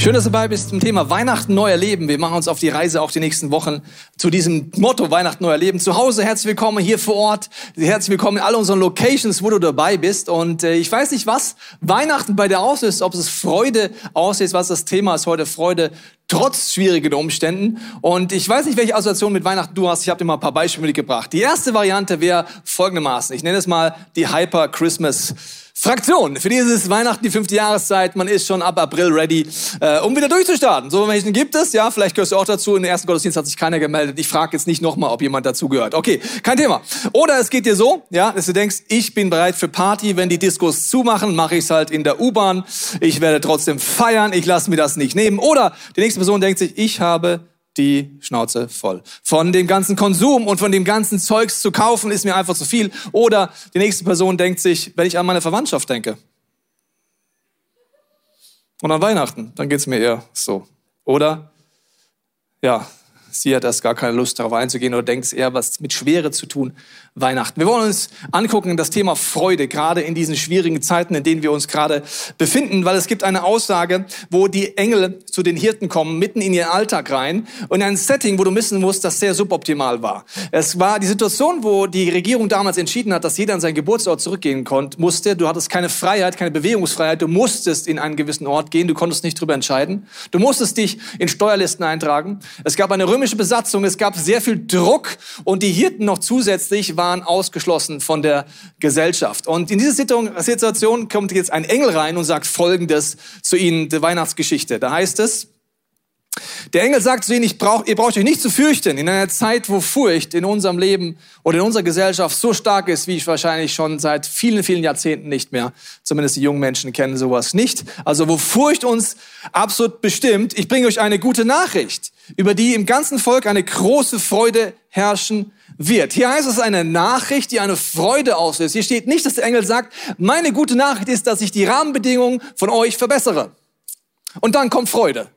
Schön, dass du dabei bist zum Thema Weihnachten neu erleben. Wir machen uns auf die Reise auch die nächsten Wochen zu diesem Motto Weihnachten neu erleben. Zu Hause herzlich willkommen hier vor Ort. Herzlich willkommen in all unseren Locations, wo du dabei bist. Und äh, ich weiß nicht, was Weihnachten bei dir auslöst, ob es Freude auslöst, was das Thema ist heute, Freude trotz schwierigen Umständen. Und ich weiß nicht, welche Assoziation mit Weihnachten du hast. Ich habe dir mal ein paar Beispiele mitgebracht. Die erste Variante wäre folgendermaßen. Ich nenne es mal die Hyper Christmas Fraktion. Für die ist es Weihnachten, die fünfte Jahreszeit. Man ist schon ab April ready, äh, um wieder durchzustarten. So Menschen gibt es, ja. Vielleicht gehörst du auch dazu. In den ersten Gottesdienst hat sich keiner gemeldet. Ich frage jetzt nicht nochmal, ob jemand dazu gehört. Okay, kein Thema. Oder es geht dir so, ja, dass du denkst, ich bin bereit für Party. Wenn die Diskos zumachen, mache ich es halt in der U-Bahn. Ich werde trotzdem feiern. Ich lasse mir das nicht nehmen. Oder die nächste Person denkt sich, ich habe die Schnauze voll. Von dem ganzen Konsum und von dem ganzen Zeugs zu kaufen ist mir einfach zu viel. Oder die nächste Person denkt sich, wenn ich an meine Verwandtschaft denke. Und an Weihnachten, dann geht's mir eher so. Oder, ja, sie hat erst gar keine Lust darauf einzugehen oder denkt eher was mit Schwere zu tun, Weihnachten. Wir wollen uns angucken das Thema Freude, gerade in diesen schwierigen Zeiten, in denen wir uns gerade befinden, weil es gibt eine Aussage, wo die Engel zu den Hirten kommen, mitten in ihren Alltag rein und ein Setting, wo du wissen musst, das sehr suboptimal war. Es war die Situation, wo die Regierung damals entschieden hat, dass jeder an seinen Geburtsort zurückgehen konnte, musste. Du hattest keine Freiheit, keine Bewegungsfreiheit. Du musstest in einen gewissen Ort gehen. Du konntest nicht drüber entscheiden. Du musstest dich in Steuerlisten eintragen. Es gab eine römische Besatzung. Es gab sehr viel Druck und die Hirten noch zusätzlich waren ausgeschlossen von der Gesellschaft. Und in diese Situation kommt jetzt ein Engel rein und sagt Folgendes zu ihnen, der Weihnachtsgeschichte. Da heißt es, der Engel sagt zu ihnen, ich brauch, ihr braucht euch nicht zu fürchten in einer Zeit, wo Furcht in unserem Leben oder in unserer Gesellschaft so stark ist, wie ich wahrscheinlich schon seit vielen, vielen Jahrzehnten nicht mehr. Zumindest die jungen Menschen kennen sowas nicht. Also wo Furcht uns absolut bestimmt. Ich bringe euch eine gute Nachricht, über die im ganzen Volk eine große Freude herrschen wird. Hier heißt es eine Nachricht, die eine Freude auslöst. Hier steht nicht, dass der Engel sagt, meine gute Nachricht ist, dass ich die Rahmenbedingungen von euch verbessere. Und dann kommt Freude.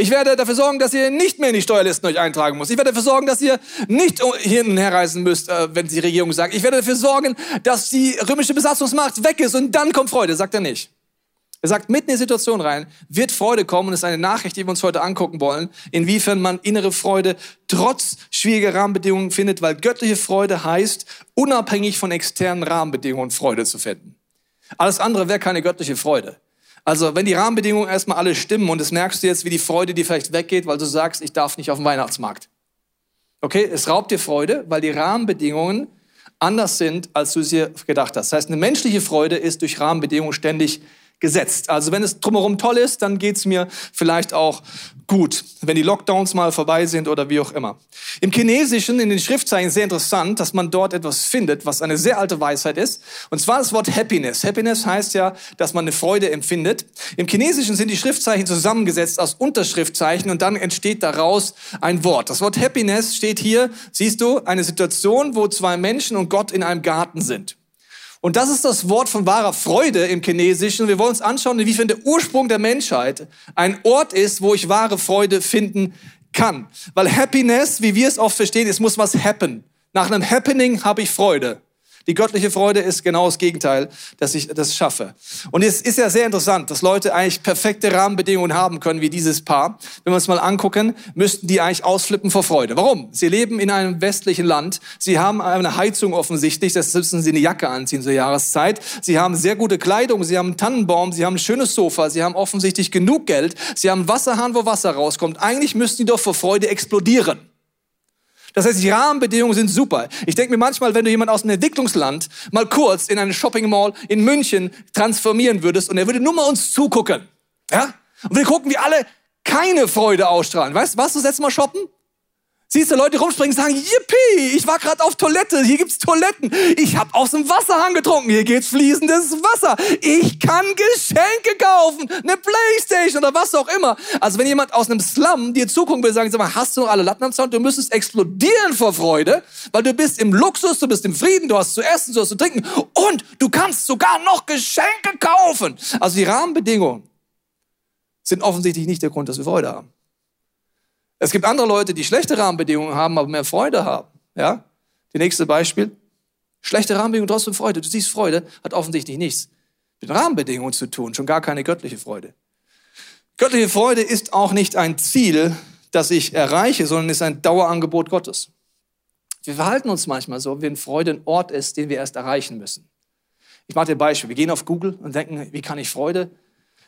Ich werde dafür sorgen, dass ihr nicht mehr in die Steuerlisten euch eintragen müsst. Ich werde dafür sorgen, dass ihr nicht hin und her reisen müsst, äh, wenn die Regierung sagt. Ich werde dafür sorgen, dass die römische Besatzungsmacht weg ist und dann kommt Freude. Sagt er nicht. Er sagt, mitten in die Situation rein wird Freude kommen und es ist eine Nachricht, die wir uns heute angucken wollen, inwiefern man innere Freude trotz schwieriger Rahmenbedingungen findet, weil göttliche Freude heißt, unabhängig von externen Rahmenbedingungen Freude zu finden. Alles andere wäre keine göttliche Freude. Also wenn die Rahmenbedingungen erstmal alle stimmen und das merkst du jetzt, wie die Freude dir vielleicht weggeht, weil du sagst, ich darf nicht auf den Weihnachtsmarkt. Okay, es raubt dir Freude, weil die Rahmenbedingungen anders sind, als du sie gedacht hast. Das heißt, eine menschliche Freude ist durch Rahmenbedingungen ständig gesetzt. Also wenn es drumherum toll ist, dann geht's mir vielleicht auch gut, wenn die Lockdowns mal vorbei sind oder wie auch immer. Im Chinesischen, in den Schriftzeichen, sehr interessant, dass man dort etwas findet, was eine sehr alte Weisheit ist. Und zwar das Wort Happiness. Happiness heißt ja, dass man eine Freude empfindet. Im Chinesischen sind die Schriftzeichen zusammengesetzt aus Unterschriftzeichen und dann entsteht daraus ein Wort. Das Wort Happiness steht hier, siehst du, eine Situation, wo zwei Menschen und Gott in einem Garten sind. Und das ist das Wort von wahrer Freude im Chinesischen. Wir wollen uns anschauen, inwiefern der Ursprung der Menschheit ein Ort ist, wo ich wahre Freude finden kann. Weil Happiness, wie wir es oft verstehen, es muss was happen. Nach einem Happening habe ich Freude. Die göttliche Freude ist genau das Gegenteil, dass ich das schaffe. Und es ist ja sehr interessant, dass Leute eigentlich perfekte Rahmenbedingungen haben können, wie dieses Paar. Wenn wir uns mal angucken, müssten die eigentlich ausflippen vor Freude. Warum? Sie leben in einem westlichen Land. Sie haben eine Heizung offensichtlich, das müssen sie eine Jacke anziehen zur Jahreszeit. Sie haben sehr gute Kleidung, sie haben einen Tannenbaum, sie haben ein schönes Sofa, sie haben offensichtlich genug Geld, sie haben einen Wasserhahn, wo Wasser rauskommt. Eigentlich müssten die doch vor Freude explodieren. Das heißt, die Rahmenbedingungen sind super. Ich denke mir manchmal, wenn du jemand aus einem Entwicklungsland mal kurz in eine Shopping Mall in München transformieren würdest und er würde nur mal uns zugucken, ja? Und wir gucken, wie alle keine Freude ausstrahlen. Weißt du, warst du das letzte Mal shoppen? Siehst du Leute rumspringen und sagen, yippie, ich war gerade auf Toilette, hier gibt's Toiletten. Ich habe aus dem Wasserhahn getrunken, hier geht's fließendes Wasser. Ich kann Geschenke kaufen, eine Playstation oder was auch immer. Also wenn jemand aus einem Slum dir zugucken will, sagen, sag mal, hast du alle Latten am Zaun? Du müsstest explodieren vor Freude, weil du bist im Luxus, du bist im Frieden, du hast zu essen, du hast zu trinken und du kannst sogar noch Geschenke kaufen. Also die Rahmenbedingungen sind offensichtlich nicht der Grund, dass wir Freude haben. Es gibt andere Leute, die schlechte Rahmenbedingungen haben, aber mehr Freude haben. Ja? Die nächste Beispiel. Schlechte Rahmenbedingungen, trotzdem Freude. Du siehst Freude, hat offensichtlich nichts mit Rahmenbedingungen zu tun, schon gar keine göttliche Freude. Göttliche Freude ist auch nicht ein Ziel, das ich erreiche, sondern ist ein Dauerangebot Gottes. Wir verhalten uns manchmal so, wenn Freude ein Ort ist, den wir erst erreichen müssen. Ich mache dir ein Beispiel. Wir gehen auf Google und denken, wie kann ich Freude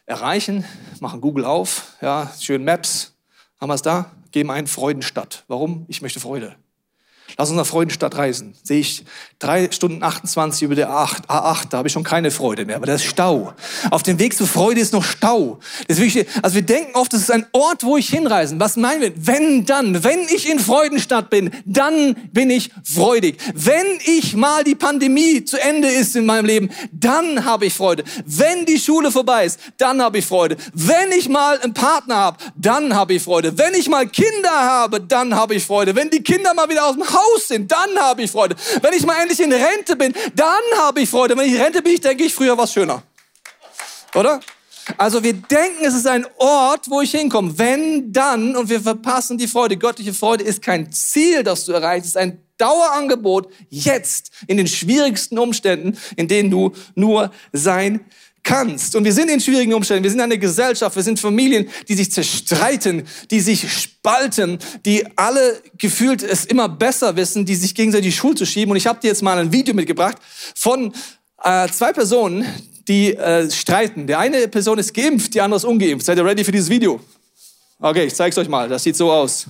erreichen? Machen Google auf, ja, schön Maps, haben wir es da? Geben ein Freudenstadt. Warum? Ich möchte Freude. Lass uns nach Freudenstadt reisen. Sehe ich drei Stunden 28 über der A8, A8 da habe ich schon keine Freude mehr, aber da ist Stau. Auf dem Weg zur Freude ist noch Stau. Deswegen, also wir denken oft, das ist ein Ort, wo ich hinreisen. Was meinen wir? Wenn dann, wenn ich in Freudenstadt bin, dann bin ich freudig. Wenn ich mal die Pandemie zu Ende ist in meinem Leben, dann habe ich Freude. Wenn die Schule vorbei ist, dann habe ich Freude. Wenn ich mal einen Partner habe, dann habe ich Freude. Wenn ich mal Kinder habe, dann habe ich Freude. Wenn die Kinder mal wieder aus dem Haus Haus sind, dann habe ich Freude. Wenn ich mal endlich in Rente bin, dann habe ich Freude. Wenn ich in Rente bin, denke ich, früher war es schöner. Oder? Also wir denken, es ist ein Ort, wo ich hinkomme. Wenn, dann, und wir verpassen die Freude. Göttliche Freude ist kein Ziel, das du erreichst, es ist ein Dauerangebot, jetzt, in den schwierigsten Umständen, in denen du nur sein kannst. Und wir sind in schwierigen Umständen. Wir sind eine Gesellschaft. Wir sind Familien, die sich zerstreiten, die sich spalten, die alle gefühlt es immer besser wissen, die sich gegenseitig die Schuld zu schieben. Und ich habe dir jetzt mal ein Video mitgebracht von äh, zwei Personen, die äh, streiten. Der eine Person ist geimpft, die andere ist ungeimpft. Seid ihr ready für dieses Video? Okay, ich zeige es euch mal. Das sieht so aus.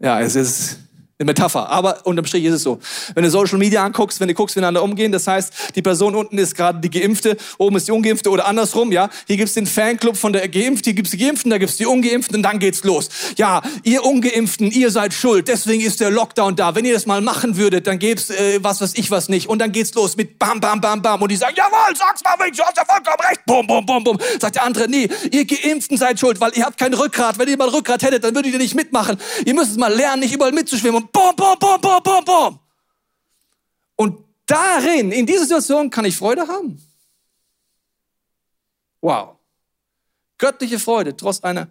Ja, es ist eine Metapher, aber unterm Strich ist es so. Wenn du Social Media anguckst, wenn du guckst, wie miteinander umgehen, das heißt, die Person unten ist gerade die Geimpfte, oben ist die Ungeimpfte oder andersrum, ja. Hier gibt's den Fanclub von der Geimpften, hier gibt's die Geimpften, da gibt's die Ungeimpften und dann geht's los. Ja, ihr Ungeimpften, ihr seid schuld, deswegen ist der Lockdown da. Wenn ihr das mal machen würdet, dann gäb's äh, was, was ich was nicht. Und dann geht's los mit bam, bam, bam, bam. Und die sagen, jawohl, sag's mal, du hast ja vollkommen recht. Bum, bum, bum, bum. Sagt der andere, nee, ihr Geimpften seid schuld, weil ihr habt kein Rückgrat. Wenn ihr mal Rückgrat hättet, dann würdet ihr nicht mitmachen. Ihr müsst es mal lernen, nicht überall mitzuschwimmen. Und bum, bum, bum bom, bom, bom. Und darin, in dieser Situation, kann ich Freude haben. Wow. Göttliche Freude, trotz einer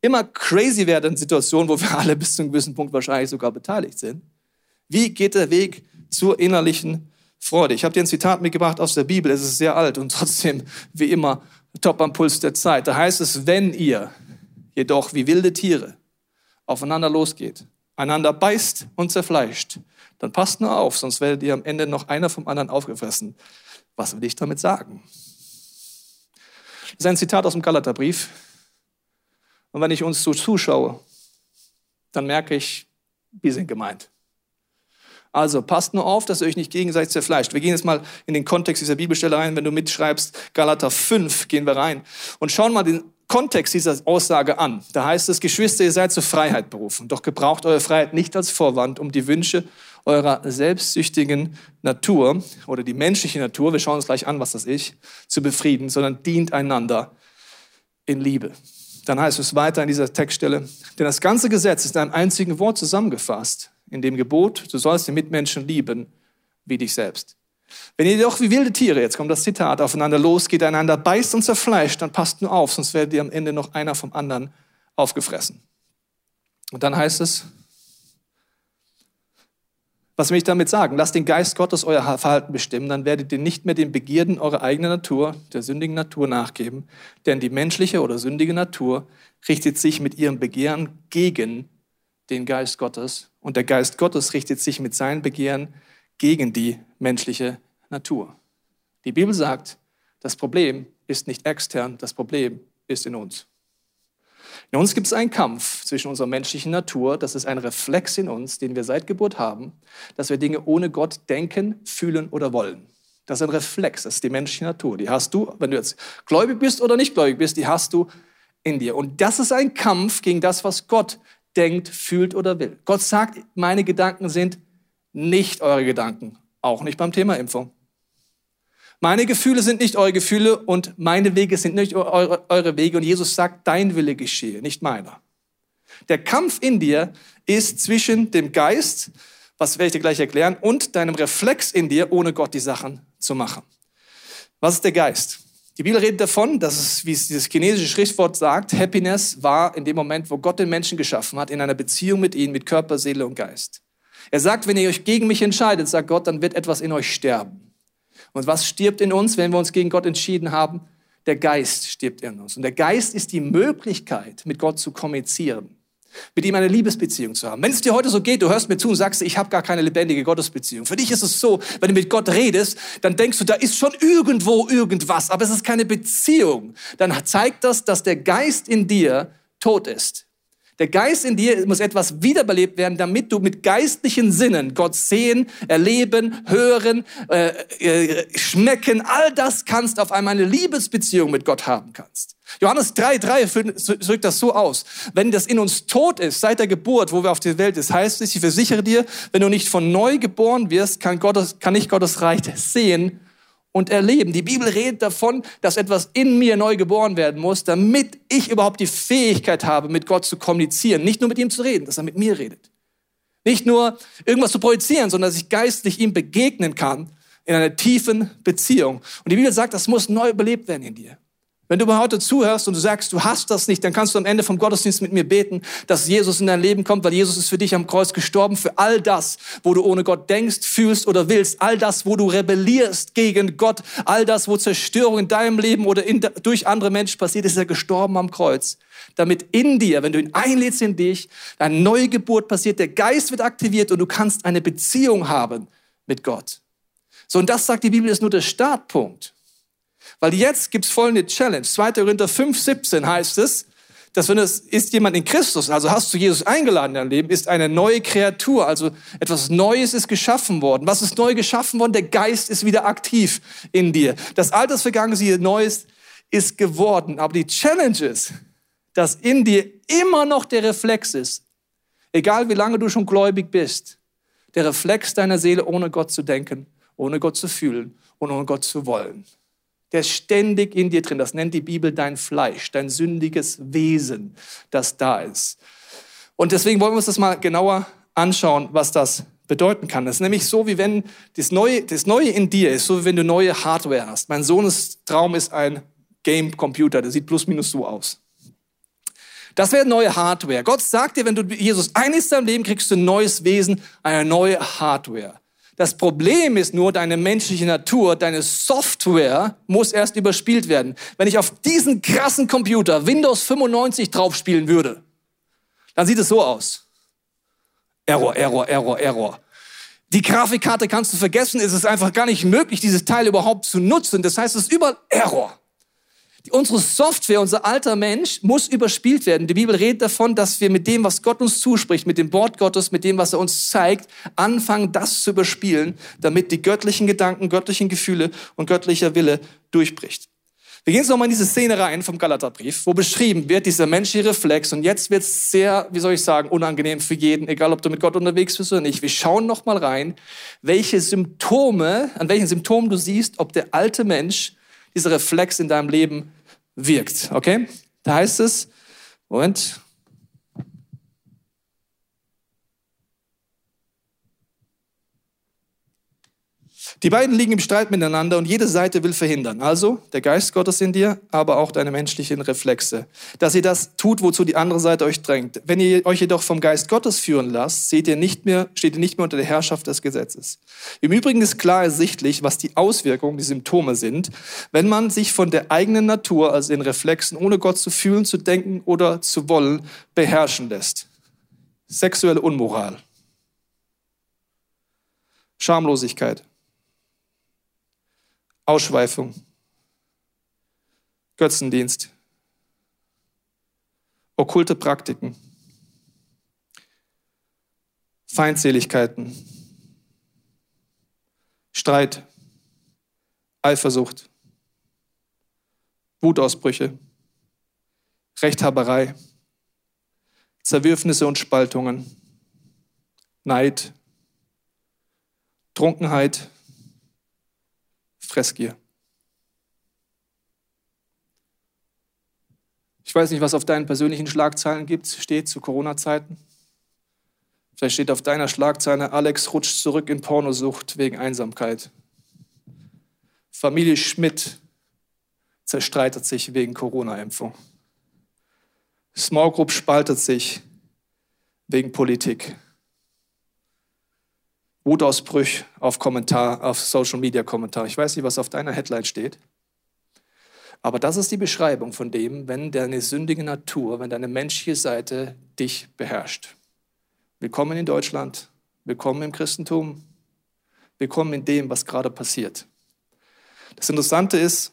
immer crazy werdenden Situation, wo wir alle bis zu einem gewissen Punkt wahrscheinlich sogar beteiligt sind. Wie geht der Weg zur innerlichen Freude? Ich habe dir ein Zitat mitgebracht aus der Bibel. Es ist sehr alt und trotzdem, wie immer, top am Puls der Zeit. Da heißt es, wenn ihr jedoch wie wilde Tiere aufeinander losgeht einander beißt und zerfleischt, dann passt nur auf, sonst werdet ihr am Ende noch einer vom anderen aufgefressen. Was will ich damit sagen? Das ist ein Zitat aus dem Galaterbrief. Und wenn ich uns so zuschaue, dann merke ich, wir sind gemeint. Also passt nur auf, dass ihr euch nicht gegenseitig zerfleischt. Wir gehen jetzt mal in den Kontext dieser Bibelstelle rein. Wenn du mitschreibst, Galater 5 gehen wir rein und schauen mal den Kontext dieser Aussage an. Da heißt es, Geschwister, ihr seid zur Freiheit berufen. Doch gebraucht eure Freiheit nicht als Vorwand, um die Wünsche eurer selbstsüchtigen Natur oder die menschliche Natur, wir schauen uns gleich an, was das ist, zu befrieden, sondern dient einander in Liebe. Dann heißt es weiter in dieser Textstelle, denn das ganze Gesetz ist in einem einzigen Wort zusammengefasst, in dem Gebot, du sollst den Mitmenschen lieben wie dich selbst. Wenn ihr doch wie wilde Tiere, jetzt kommt das Zitat, aufeinander losgeht, einander beißt und zerfleischt, dann passt nur auf, sonst werdet ihr am Ende noch einer vom anderen aufgefressen. Und dann heißt es, was will ich damit sagen? Lasst den Geist Gottes euer Verhalten bestimmen, dann werdet ihr nicht mehr den Begierden eurer eigenen Natur, der sündigen Natur nachgeben, denn die menschliche oder sündige Natur richtet sich mit ihrem Begehren gegen den Geist Gottes und der Geist Gottes richtet sich mit seinen Begehren gegen die menschliche Natur. Die Bibel sagt, das Problem ist nicht extern, das Problem ist in uns. In uns gibt es einen Kampf zwischen unserer menschlichen Natur, das ist ein Reflex in uns, den wir seit Geburt haben, dass wir Dinge ohne Gott denken, fühlen oder wollen. Das ist ein Reflex, das ist die menschliche Natur. Die hast du, wenn du jetzt gläubig bist oder nicht gläubig bist, die hast du in dir. Und das ist ein Kampf gegen das, was Gott denkt, fühlt oder will. Gott sagt, meine Gedanken sind nicht eure Gedanken, auch nicht beim Thema Impfung. Meine Gefühle sind nicht eure Gefühle und meine Wege sind nicht eure, eure Wege. Und Jesus sagt, dein Wille geschehe, nicht meiner. Der Kampf in dir ist zwischen dem Geist, was werde ich dir gleich erklären, und deinem Reflex in dir, ohne Gott die Sachen zu machen. Was ist der Geist? Die Bibel redet davon, dass es, wie es dieses chinesische Schriftwort sagt, Happiness war in dem Moment, wo Gott den Menschen geschaffen hat, in einer Beziehung mit ihnen, mit Körper, Seele und Geist. Er sagt, wenn ihr euch gegen mich entscheidet, sagt Gott, dann wird etwas in euch sterben. Und was stirbt in uns, wenn wir uns gegen Gott entschieden haben? Der Geist stirbt in uns. Und der Geist ist die Möglichkeit, mit Gott zu kommunizieren mit ihm eine Liebesbeziehung zu haben. Wenn es dir heute so geht, du hörst mir zu und sagst, ich habe gar keine lebendige Gottesbeziehung. Für dich ist es so, wenn du mit Gott redest, dann denkst du, da ist schon irgendwo irgendwas, aber es ist keine Beziehung. Dann zeigt das, dass der Geist in dir tot ist. Der Geist in dir muss etwas wiederbelebt werden, damit du mit geistlichen Sinnen Gott sehen, erleben, hören, äh, äh, schmecken, all das kannst, auf einmal eine Liebesbeziehung mit Gott haben kannst. Johannes 3, 3 drückt das so aus. Wenn das in uns tot ist, seit der Geburt, wo wir auf der Welt ist, heißt es, ich versichere dir, wenn du nicht von neu geboren wirst, kann, Gottes, kann nicht Gottes Reich sehen und erleben. Die Bibel redet davon, dass etwas in mir neu geboren werden muss, damit ich überhaupt die Fähigkeit habe, mit Gott zu kommunizieren. Nicht nur mit ihm zu reden, dass er mit mir redet. Nicht nur irgendwas zu projizieren, sondern dass ich geistlich ihm begegnen kann in einer tiefen Beziehung. Und die Bibel sagt, das muss neu belebt werden in dir. Wenn du mir heute zuhörst und du sagst, du hast das nicht, dann kannst du am Ende vom Gottesdienst mit mir beten, dass Jesus in dein Leben kommt, weil Jesus ist für dich am Kreuz gestorben, für all das, wo du ohne Gott denkst, fühlst oder willst, all das, wo du rebellierst gegen Gott, all das, wo Zerstörung in deinem Leben oder in, durch andere Menschen passiert, ist er gestorben am Kreuz. Damit in dir, wenn du ihn einlädst in dich, eine neue Geburt passiert, der Geist wird aktiviert und du kannst eine Beziehung haben mit Gott. So, und das sagt die Bibel, ist nur der Startpunkt. Weil jetzt gibt's folgende Challenge. 2. Korinther 5, 17 heißt es, dass wenn es ist jemand in Christus, also hast du Jesus eingeladen in dein Leben, ist eine neue Kreatur, also etwas Neues ist geschaffen worden. Was ist neu geschaffen worden? Der Geist ist wieder aktiv in dir. Das Alte ist vergangen, siehe, Neues ist geworden. Aber die Challenge ist, dass in dir immer noch der Reflex ist, egal wie lange du schon gläubig bist, der Reflex deiner Seele, ohne Gott zu denken, ohne Gott zu fühlen und ohne Gott zu wollen. Der ist ständig in dir drin. Das nennt die Bibel dein Fleisch, dein sündiges Wesen, das da ist. Und deswegen wollen wir uns das mal genauer anschauen, was das bedeuten kann. Das ist nämlich so, wie wenn das Neue, das Neue in dir ist, so wie wenn du neue Hardware hast. Mein Sohnes Traum ist ein Game-Computer, der sieht plus minus so aus. Das wäre neue Hardware. Gott sagt dir, wenn du Jesus einlädst in deinem Leben, kriegst du ein neues Wesen, eine neue Hardware. Das Problem ist nur, deine menschliche Natur, deine Software muss erst überspielt werden. Wenn ich auf diesen krassen Computer Windows 95 draufspielen würde, dann sieht es so aus. Error, Error, Error, Error. Die Grafikkarte kannst du vergessen, es ist einfach gar nicht möglich, dieses Teil überhaupt zu nutzen. Das heißt, es ist überall Error. Unsere Software, unser alter Mensch muss überspielt werden. Die Bibel redet davon, dass wir mit dem, was Gott uns zuspricht, mit dem Wort Gottes, mit dem, was er uns zeigt, anfangen, das zu überspielen, damit die göttlichen Gedanken, göttlichen Gefühle und göttlicher Wille durchbricht. Wir gehen jetzt nochmal in diese Szene rein vom Galaterbrief, wo beschrieben wird, dieser menschliche Reflex. Und jetzt wird es sehr, wie soll ich sagen, unangenehm für jeden, egal ob du mit Gott unterwegs bist oder nicht. Wir schauen nochmal rein, welche Symptome, an welchen Symptomen du siehst, ob der alte Mensch dieser Reflex in deinem Leben wirkt. Okay? Da heißt es, Moment, Die beiden liegen im Streit miteinander und jede Seite will verhindern. Also der Geist Gottes in dir, aber auch deine menschlichen Reflexe. Dass ihr das tut, wozu die andere Seite euch drängt. Wenn ihr euch jedoch vom Geist Gottes führen lasst, seht ihr nicht mehr, steht ihr nicht mehr unter der Herrschaft des Gesetzes. Im Übrigen ist klar ersichtlich, was die Auswirkungen, die Symptome sind, wenn man sich von der eigenen Natur, also den Reflexen, ohne Gott zu fühlen, zu denken oder zu wollen, beherrschen lässt. Sexuelle Unmoral. Schamlosigkeit. Ausschweifung, Götzendienst, okkulte Praktiken, Feindseligkeiten, Streit, Eifersucht, Wutausbrüche, Rechthaberei, Zerwürfnisse und Spaltungen, Neid, Trunkenheit, Fressgier. Ich weiß nicht, was auf deinen persönlichen Schlagzeilen gibt, steht zu Corona-Zeiten. Vielleicht steht auf deiner Schlagzeile, Alex rutscht zurück in Pornosucht wegen Einsamkeit. Familie Schmidt zerstreitet sich wegen Corona-Impfung. Small Group spaltet sich wegen Politik. Wutausbrüche auf Kommentar, auf Social Media Kommentar. Ich weiß nicht, was auf deiner Headline steht. Aber das ist die Beschreibung von dem, wenn deine sündige Natur, wenn deine menschliche Seite dich beherrscht. Willkommen in Deutschland, willkommen im Christentum, willkommen in dem, was gerade passiert. Das Interessante ist,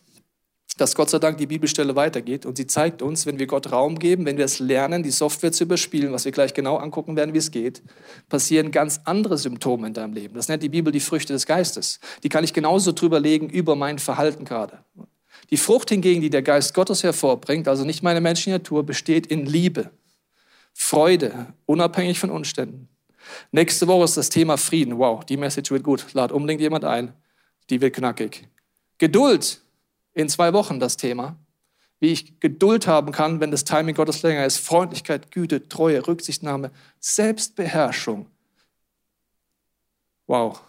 dass Gott sei Dank die Bibelstelle weitergeht und sie zeigt uns, wenn wir Gott Raum geben, wenn wir es lernen, die Software zu überspielen, was wir gleich genau angucken werden, wie es geht, passieren ganz andere Symptome in deinem Leben. Das nennt die Bibel die Früchte des Geistes. Die kann ich genauso drüber legen über mein Verhalten gerade. Die Frucht hingegen, die der Geist Gottes hervorbringt, also nicht meine menschliche Natur, besteht in Liebe, Freude, unabhängig von Umständen. Nächste Woche ist das Thema Frieden. Wow, die Message wird gut. Lad unbedingt jemand ein. Die wird knackig. Geduld, in zwei Wochen das Thema. Wie ich Geduld haben kann, wenn das Timing Gottes länger ist. Freundlichkeit, Güte, Treue, Rücksichtnahme, Selbstbeherrschung. Wow.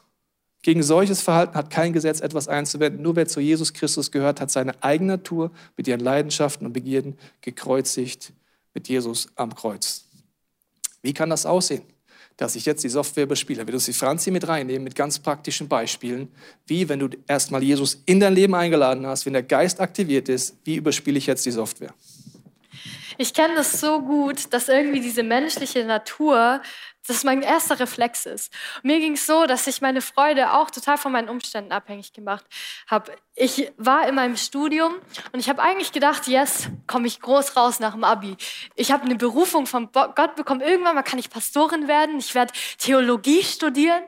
Gegen solches Verhalten hat kein Gesetz etwas einzuwenden. Nur wer zu Jesus Christus gehört, hat seine eigene Natur mit ihren Leidenschaften und Begierden gekreuzigt mit Jesus am Kreuz. Wie kann das aussehen? Dass ich jetzt die Software bespiele. Will du sie Franzi mit reinnehmen mit ganz praktischen Beispielen, wie wenn du erstmal Jesus in dein Leben eingeladen hast, wenn der Geist aktiviert ist, wie überspiele ich jetzt die Software? Ich kenne das so gut, dass irgendwie diese menschliche Natur das mein erster Reflex ist. Mir ging es so, dass ich meine Freude auch total von meinen Umständen abhängig gemacht habe. Ich war in meinem Studium und ich habe eigentlich gedacht, yes, komme ich groß raus nach dem Abi. Ich habe eine Berufung von Gott bekommen. Irgendwann mal kann ich Pastorin werden. Ich werde Theologie studieren.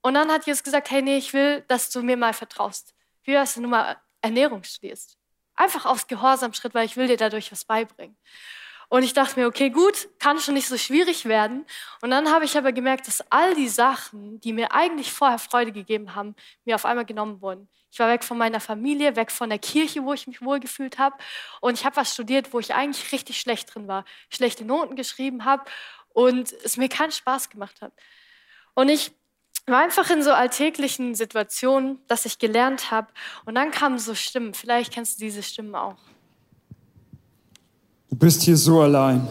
Und dann hat Jesus gesagt, hey, nee, ich will, dass du mir mal vertraust. Wie dass du nur mal Ernährung studierst. Einfach aufs Gehorsamschritt, weil ich will dir dadurch was beibringen. Und ich dachte mir, okay, gut, kann schon nicht so schwierig werden. Und dann habe ich aber gemerkt, dass all die Sachen, die mir eigentlich vorher Freude gegeben haben, mir auf einmal genommen wurden. Ich war weg von meiner Familie, weg von der Kirche, wo ich mich wohlgefühlt habe. Und ich habe was studiert, wo ich eigentlich richtig schlecht drin war. Schlechte Noten geschrieben habe und es mir keinen Spaß gemacht hat. Und ich war einfach in so alltäglichen Situationen, dass ich gelernt habe. Und dann kamen so Stimmen. Vielleicht kennst du diese Stimmen auch. Du bist hier so allein.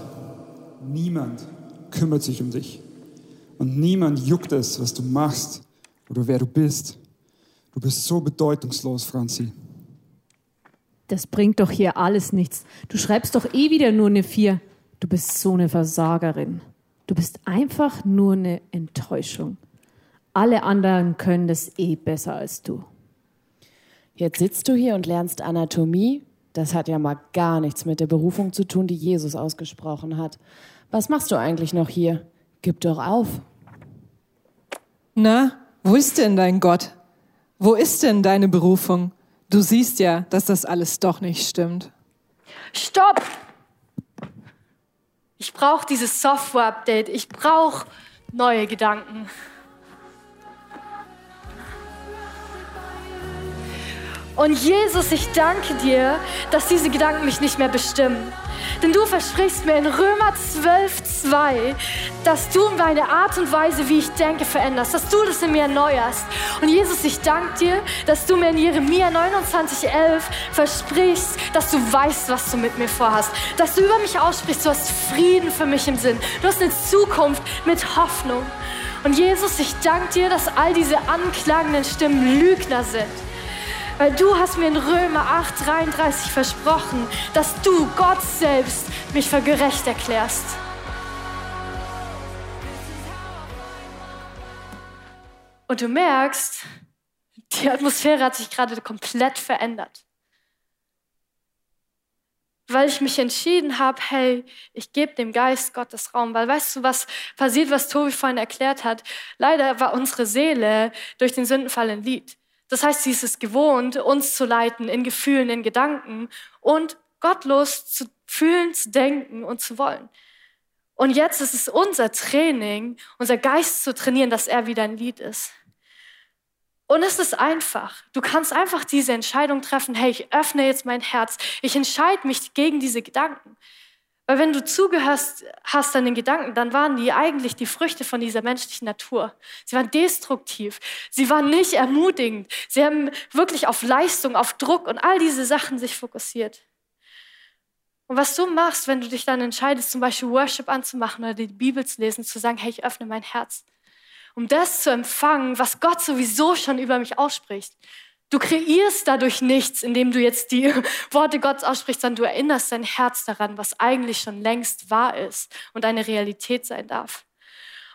Niemand kümmert sich um dich. Und niemand juckt es, was du machst oder wer du bist. Du bist so bedeutungslos, Franzi. Das bringt doch hier alles nichts. Du schreibst doch eh wieder nur eine Vier. Du bist so eine Versagerin. Du bist einfach nur eine Enttäuschung. Alle anderen können das eh besser als du. Jetzt sitzt du hier und lernst Anatomie das hat ja mal gar nichts mit der Berufung zu tun, die Jesus ausgesprochen hat. Was machst du eigentlich noch hier? Gib doch auf. Na, wo ist denn dein Gott? Wo ist denn deine Berufung? Du siehst ja, dass das alles doch nicht stimmt. Stopp! Ich brauche dieses Software-Update. Ich brauche neue Gedanken. Und Jesus, ich danke dir, dass diese Gedanken mich nicht mehr bestimmen. Denn du versprichst mir in Römer 12, 2, dass du meine Art und Weise, wie ich denke, veränderst, dass du das in mir erneuerst. Und Jesus, ich danke dir, dass du mir in Jeremia 29, 11 versprichst, dass du weißt, was du mit mir vorhast. Dass du über mich aussprichst, du hast Frieden für mich im Sinn. Du hast eine Zukunft mit Hoffnung. Und Jesus, ich danke dir, dass all diese anklagenden Stimmen Lügner sind weil du hast mir in Römer 8, 33 versprochen, dass du, Gott selbst, mich für gerecht erklärst. Und du merkst, die Atmosphäre hat sich gerade komplett verändert. Weil ich mich entschieden habe, hey, ich gebe dem Geist Gottes Raum. Weil weißt du, was passiert, was Tobi vorhin erklärt hat? Leider war unsere Seele durch den Sündenfall ein Lied. Das heißt, sie ist es gewohnt, uns zu leiten in Gefühlen, in Gedanken und gottlos zu fühlen, zu denken und zu wollen. Und jetzt ist es unser Training, unser Geist zu trainieren, dass er wieder ein Lied ist. Und es ist einfach. Du kannst einfach diese Entscheidung treffen, hey, ich öffne jetzt mein Herz. Ich entscheide mich gegen diese Gedanken. Weil wenn du zugehörst hast den Gedanken, dann waren die eigentlich die Früchte von dieser menschlichen Natur. Sie waren destruktiv. Sie waren nicht ermutigend. Sie haben wirklich auf Leistung, auf Druck und all diese Sachen sich fokussiert. Und was du machst, wenn du dich dann entscheidest, zum Beispiel Worship anzumachen oder die Bibel zu lesen, zu sagen, hey, ich öffne mein Herz, um das zu empfangen, was Gott sowieso schon über mich ausspricht. Du kreierst dadurch nichts, indem du jetzt die Worte Gottes aussprichst, sondern du erinnerst dein Herz daran, was eigentlich schon längst wahr ist und eine Realität sein darf.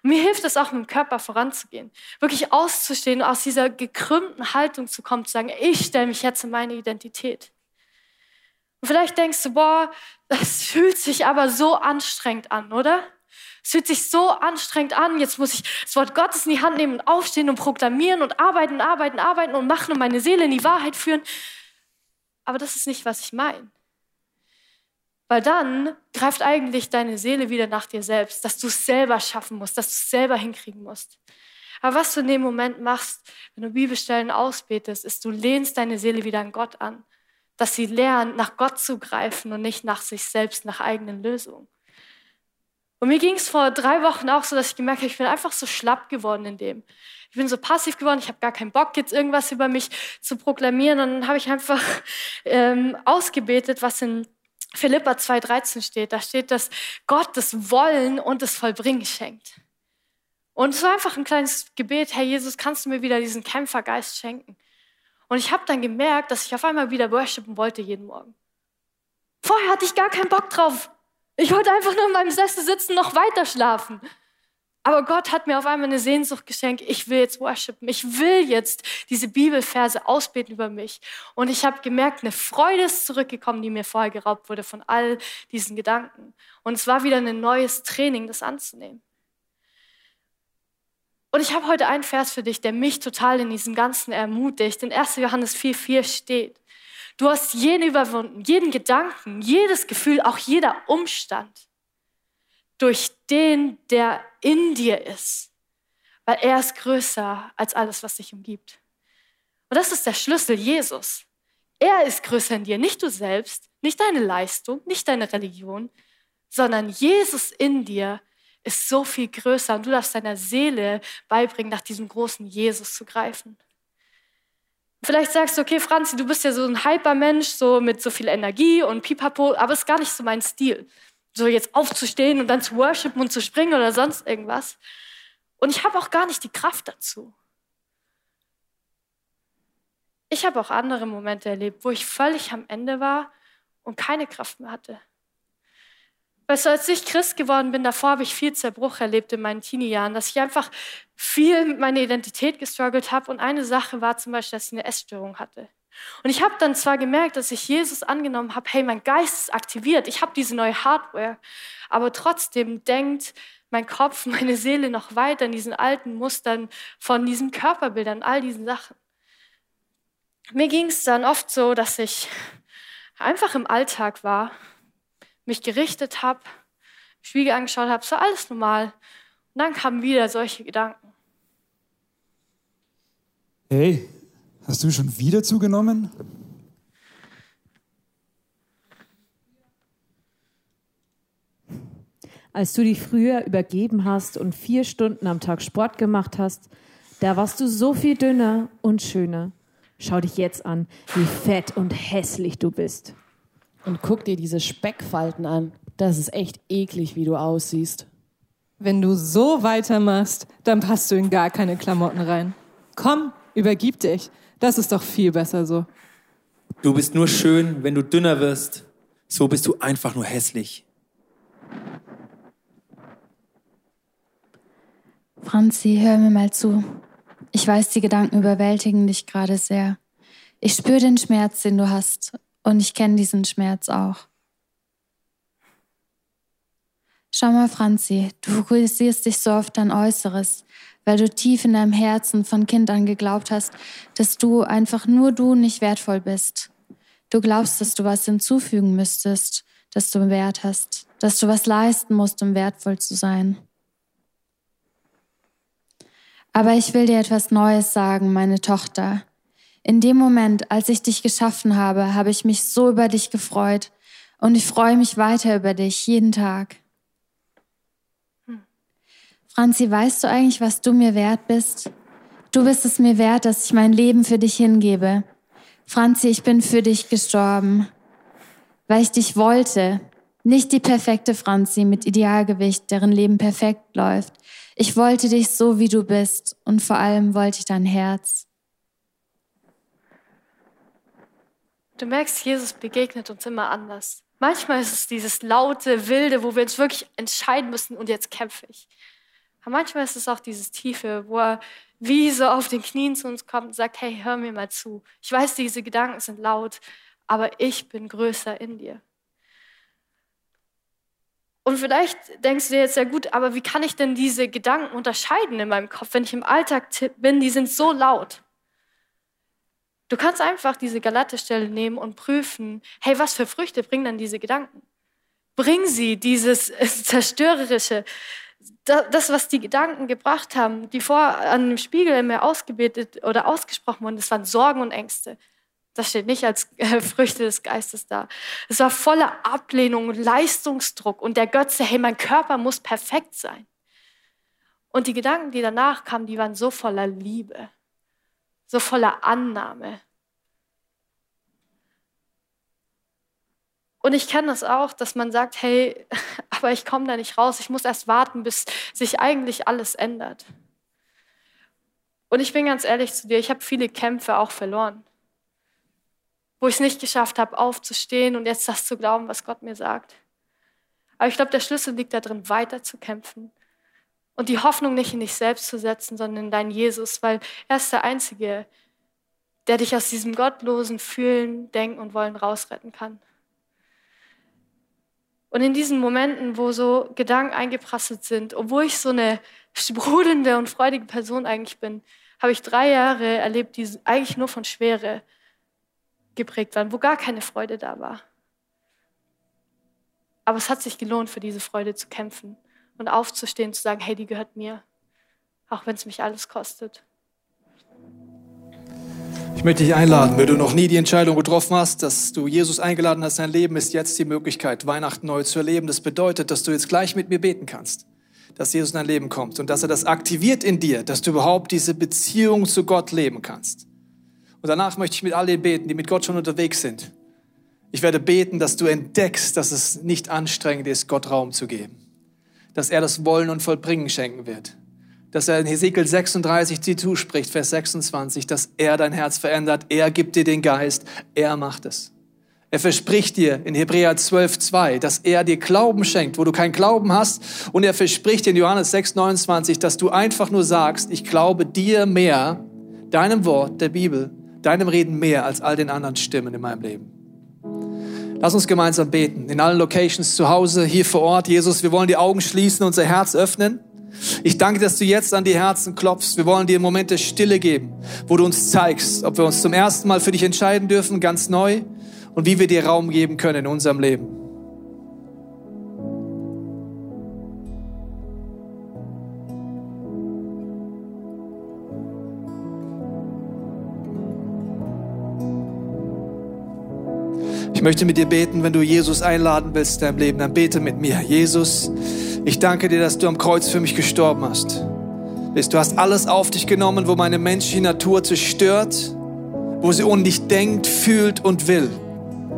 Und mir hilft es auch, mit dem Körper voranzugehen, wirklich auszustehen, aus dieser gekrümmten Haltung zu kommen, zu sagen, ich stelle mich jetzt in meine Identität. Und vielleicht denkst du, boah, das fühlt sich aber so anstrengend an, oder? Es fühlt sich so anstrengend an. Jetzt muss ich das Wort Gottes in die Hand nehmen und aufstehen und proklamieren und arbeiten, arbeiten, arbeiten und machen und meine Seele in die Wahrheit führen. Aber das ist nicht, was ich meine. Weil dann greift eigentlich deine Seele wieder nach dir selbst, dass du es selber schaffen musst, dass du es selber hinkriegen musst. Aber was du in dem Moment machst, wenn du Bibelstellen ausbetest, ist, du lehnst deine Seele wieder an Gott an, dass sie lernt, nach Gott zu greifen und nicht nach sich selbst, nach eigenen Lösungen. Und mir ging es vor drei Wochen auch so, dass ich gemerkt habe, ich bin einfach so schlapp geworden in dem. Ich bin so passiv geworden, ich habe gar keinen Bock, jetzt irgendwas über mich zu proklamieren. Und dann habe ich einfach ähm, ausgebetet, was in Philippa 2,13 steht. Da steht, dass Gott das Wollen und das Vollbringen schenkt. Und es war einfach ein kleines Gebet, Herr Jesus, kannst du mir wieder diesen Kämpfergeist schenken? Und ich habe dann gemerkt, dass ich auf einmal wieder worshipen wollte jeden Morgen. Vorher hatte ich gar keinen Bock drauf. Ich wollte einfach nur in meinem Sessel sitzen, noch weiter schlafen. Aber Gott hat mir auf einmal eine Sehnsucht geschenkt. Ich will jetzt worshipen. Ich will jetzt diese Bibelverse ausbeten über mich. Und ich habe gemerkt, eine Freude ist zurückgekommen, die mir vorher geraubt wurde von all diesen Gedanken. Und es war wieder ein neues Training, das anzunehmen. Und ich habe heute einen Vers für dich, der mich total in diesem Ganzen ermutigt. In 1. Johannes 4,4 steht. Du hast jeden überwunden, jeden Gedanken, jedes Gefühl, auch jeder Umstand durch den, der in dir ist, weil er ist größer als alles, was dich umgibt. Und das ist der Schlüssel, Jesus. Er ist größer in dir, nicht du selbst, nicht deine Leistung, nicht deine Religion, sondern Jesus in dir ist so viel größer und du darfst deiner Seele beibringen, nach diesem großen Jesus zu greifen. Vielleicht sagst du, okay, Franzi, du bist ja so ein Hypermensch, so mit so viel Energie und Pipapo, aber es ist gar nicht so mein Stil. So jetzt aufzustehen und dann zu worshipen und zu springen oder sonst irgendwas. Und ich habe auch gar nicht die Kraft dazu. Ich habe auch andere Momente erlebt, wo ich völlig am Ende war und keine Kraft mehr hatte. Weißt du, als ich Christ geworden bin, davor habe ich viel Zerbruch erlebt in meinen Teenie-Jahren, dass ich einfach viel mit meiner Identität gestruggelt habe. Und eine Sache war zum Beispiel, dass ich eine Essstörung hatte. Und ich habe dann zwar gemerkt, dass ich Jesus angenommen habe, hey, mein Geist ist aktiviert, ich habe diese neue Hardware, aber trotzdem denkt mein Kopf, meine Seele noch weiter in diesen alten Mustern von diesen Körperbildern, all diesen Sachen. Mir ging es dann oft so, dass ich einfach im Alltag war mich gerichtet habe, Spiegel angeschaut habe, so alles normal. Und dann kamen wieder solche Gedanken. Hey, hast du schon wieder zugenommen? Als du dich früher übergeben hast und vier Stunden am Tag Sport gemacht hast, da warst du so viel dünner und schöner. Schau dich jetzt an, wie fett und hässlich du bist. Und guck dir diese Speckfalten an. Das ist echt eklig, wie du aussiehst. Wenn du so weitermachst, dann passt du in gar keine Klamotten rein. Komm, übergib dich. Das ist doch viel besser so. Du bist nur schön, wenn du dünner wirst. So bist du einfach nur hässlich. Franzi, hör mir mal zu. Ich weiß, die Gedanken überwältigen dich gerade sehr. Ich spüre den Schmerz, den du hast. Und ich kenne diesen Schmerz auch. Schau mal, Franzi, du fokussierst dich so auf dein Äußeres, weil du tief in deinem Herzen von Kind an geglaubt hast, dass du einfach nur du nicht wertvoll bist. Du glaubst, dass du was hinzufügen müsstest, dass du Wert hast, dass du was leisten musst, um wertvoll zu sein. Aber ich will dir etwas Neues sagen, meine Tochter. In dem Moment, als ich dich geschaffen habe, habe ich mich so über dich gefreut Und ich freue mich weiter über dich jeden Tag. Franzi, weißt du eigentlich, was du mir wert bist? Du bist es mir wert, dass ich mein Leben für dich hingebe. Franzi, ich bin für dich gestorben, weil ich dich wollte. Nicht die perfekte Franzi mit Idealgewicht, deren Leben perfekt läuft. Ich wollte dich so, wie du bist und vor allem wollte ich dein Herz. Du merkst, Jesus begegnet uns immer anders. Manchmal ist es dieses laute, wilde, wo wir uns wirklich entscheiden müssen und jetzt kämpfe ich. Aber manchmal ist es auch dieses Tiefe, wo er wie so auf den Knien zu uns kommt und sagt, hey, hör mir mal zu. Ich weiß, diese Gedanken sind laut, aber ich bin größer in dir. Und vielleicht denkst du dir jetzt ja gut, aber wie kann ich denn diese Gedanken unterscheiden in meinem Kopf, wenn ich im Alltag bin, die sind so laut. Du kannst einfach diese Galatestelle nehmen und prüfen, hey, was für Früchte bringen denn diese Gedanken? Bringen sie dieses zerstörerische, das, was die Gedanken gebracht haben, die vor an dem Spiegel in mir ausgebetet oder ausgesprochen wurden, das waren Sorgen und Ängste. Das steht nicht als äh, Früchte des Geistes da. Es war voller Ablehnung Leistungsdruck und der Götze, hey, mein Körper muss perfekt sein. Und die Gedanken, die danach kamen, die waren so voller Liebe, so voller Annahme. Und ich kenne das auch, dass man sagt, hey, aber ich komme da nicht raus, ich muss erst warten, bis sich eigentlich alles ändert. Und ich bin ganz ehrlich zu dir, ich habe viele Kämpfe auch verloren, wo ich es nicht geschafft habe, aufzustehen und jetzt das zu glauben, was Gott mir sagt. Aber ich glaube, der Schlüssel liegt darin, weiter zu kämpfen und die Hoffnung nicht in dich selbst zu setzen, sondern in deinen Jesus, weil er ist der Einzige, der dich aus diesem gottlosen Fühlen, Denken und Wollen rausretten kann. Und in diesen Momenten, wo so Gedanken eingeprasselt sind, obwohl ich so eine sprudelnde und freudige Person eigentlich bin, habe ich drei Jahre erlebt, die eigentlich nur von Schwere geprägt waren, wo gar keine Freude da war. Aber es hat sich gelohnt, für diese Freude zu kämpfen und aufzustehen, zu sagen, hey, die gehört mir, auch wenn es mich alles kostet. Ich möchte dich einladen, wenn du noch nie die Entscheidung getroffen hast, dass du Jesus eingeladen hast, dein Leben ist jetzt die Möglichkeit, Weihnachten neu zu erleben. Das bedeutet, dass du jetzt gleich mit mir beten kannst, dass Jesus in dein Leben kommt und dass er das aktiviert in dir, dass du überhaupt diese Beziehung zu Gott leben kannst. Und danach möchte ich mit all denen beten, die mit Gott schon unterwegs sind. Ich werde beten, dass du entdeckst, dass es nicht anstrengend ist, Gott Raum zu geben. Dass er das Wollen und Vollbringen schenken wird dass er in Hesekiel 36 dir zuspricht, Vers 26, dass er dein Herz verändert, er gibt dir den Geist, er macht es. Er verspricht dir in Hebräer 12, 2, dass er dir Glauben schenkt, wo du keinen Glauben hast. Und er verspricht dir in Johannes 6, 29, dass du einfach nur sagst, ich glaube dir mehr, deinem Wort, der Bibel, deinem Reden mehr als all den anderen Stimmen in meinem Leben. Lass uns gemeinsam beten. In allen Locations zu Hause, hier vor Ort. Jesus, wir wollen die Augen schließen, unser Herz öffnen. Ich danke, dass du jetzt an die Herzen klopfst. Wir wollen dir Momente Stille geben, wo du uns zeigst, ob wir uns zum ersten Mal für dich entscheiden dürfen, ganz neu, und wie wir dir Raum geben können in unserem Leben. Möchte mit dir beten, wenn du Jesus einladen willst in deinem Leben, dann bete mit mir. Jesus, ich danke dir, dass du am Kreuz für mich gestorben hast. Du hast alles auf dich genommen, wo meine menschliche Natur zerstört, wo sie ohne dich denkt, fühlt und will.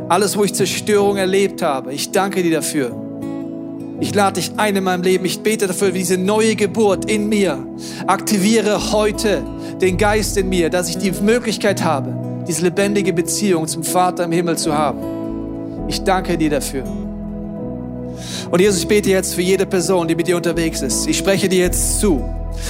Alles, wo ich Zerstörung erlebt habe. Ich danke dir dafür. Ich lade dich ein in meinem Leben. Ich bete dafür, diese neue Geburt in mir. Aktiviere heute den Geist in mir, dass ich die Möglichkeit habe, diese lebendige Beziehung zum Vater im Himmel zu haben. Ich danke dir dafür. Und Jesus, ich bete jetzt für jede Person, die mit dir unterwegs ist. Ich spreche dir jetzt zu.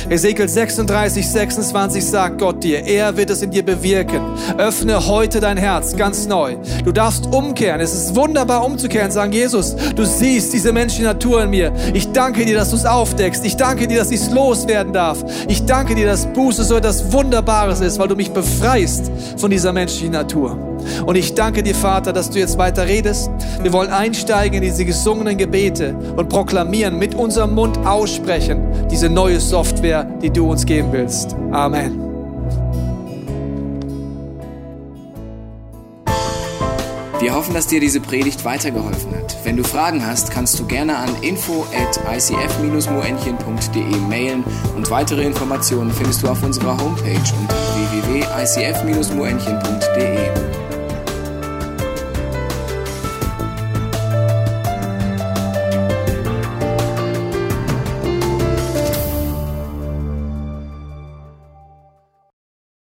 Ezekiel 36, 26 sagt Gott dir, er wird es in dir bewirken. Öffne heute dein Herz ganz neu. Du darfst umkehren. Es ist wunderbar umzukehren, sagen Jesus, du siehst diese menschliche Natur in mir. Ich danke dir, dass du es aufdeckst. Ich danke dir, dass ich es loswerden darf. Ich danke dir, dass Buße so etwas Wunderbares ist, weil du mich befreist von dieser menschlichen Natur. Und ich danke dir, Vater, dass du jetzt weiter redest. Wir wollen einsteigen in diese gesungenen Gebete und proklamieren, mit unserem Mund aussprechen, diese neue Software, die du uns geben willst. Amen. Wir hoffen, dass dir diese Predigt weitergeholfen hat. Wenn du Fragen hast, kannst du gerne an info at icf-moenchen.de mailen und weitere Informationen findest du auf unserer Homepage unter www.icf-moenchen.de.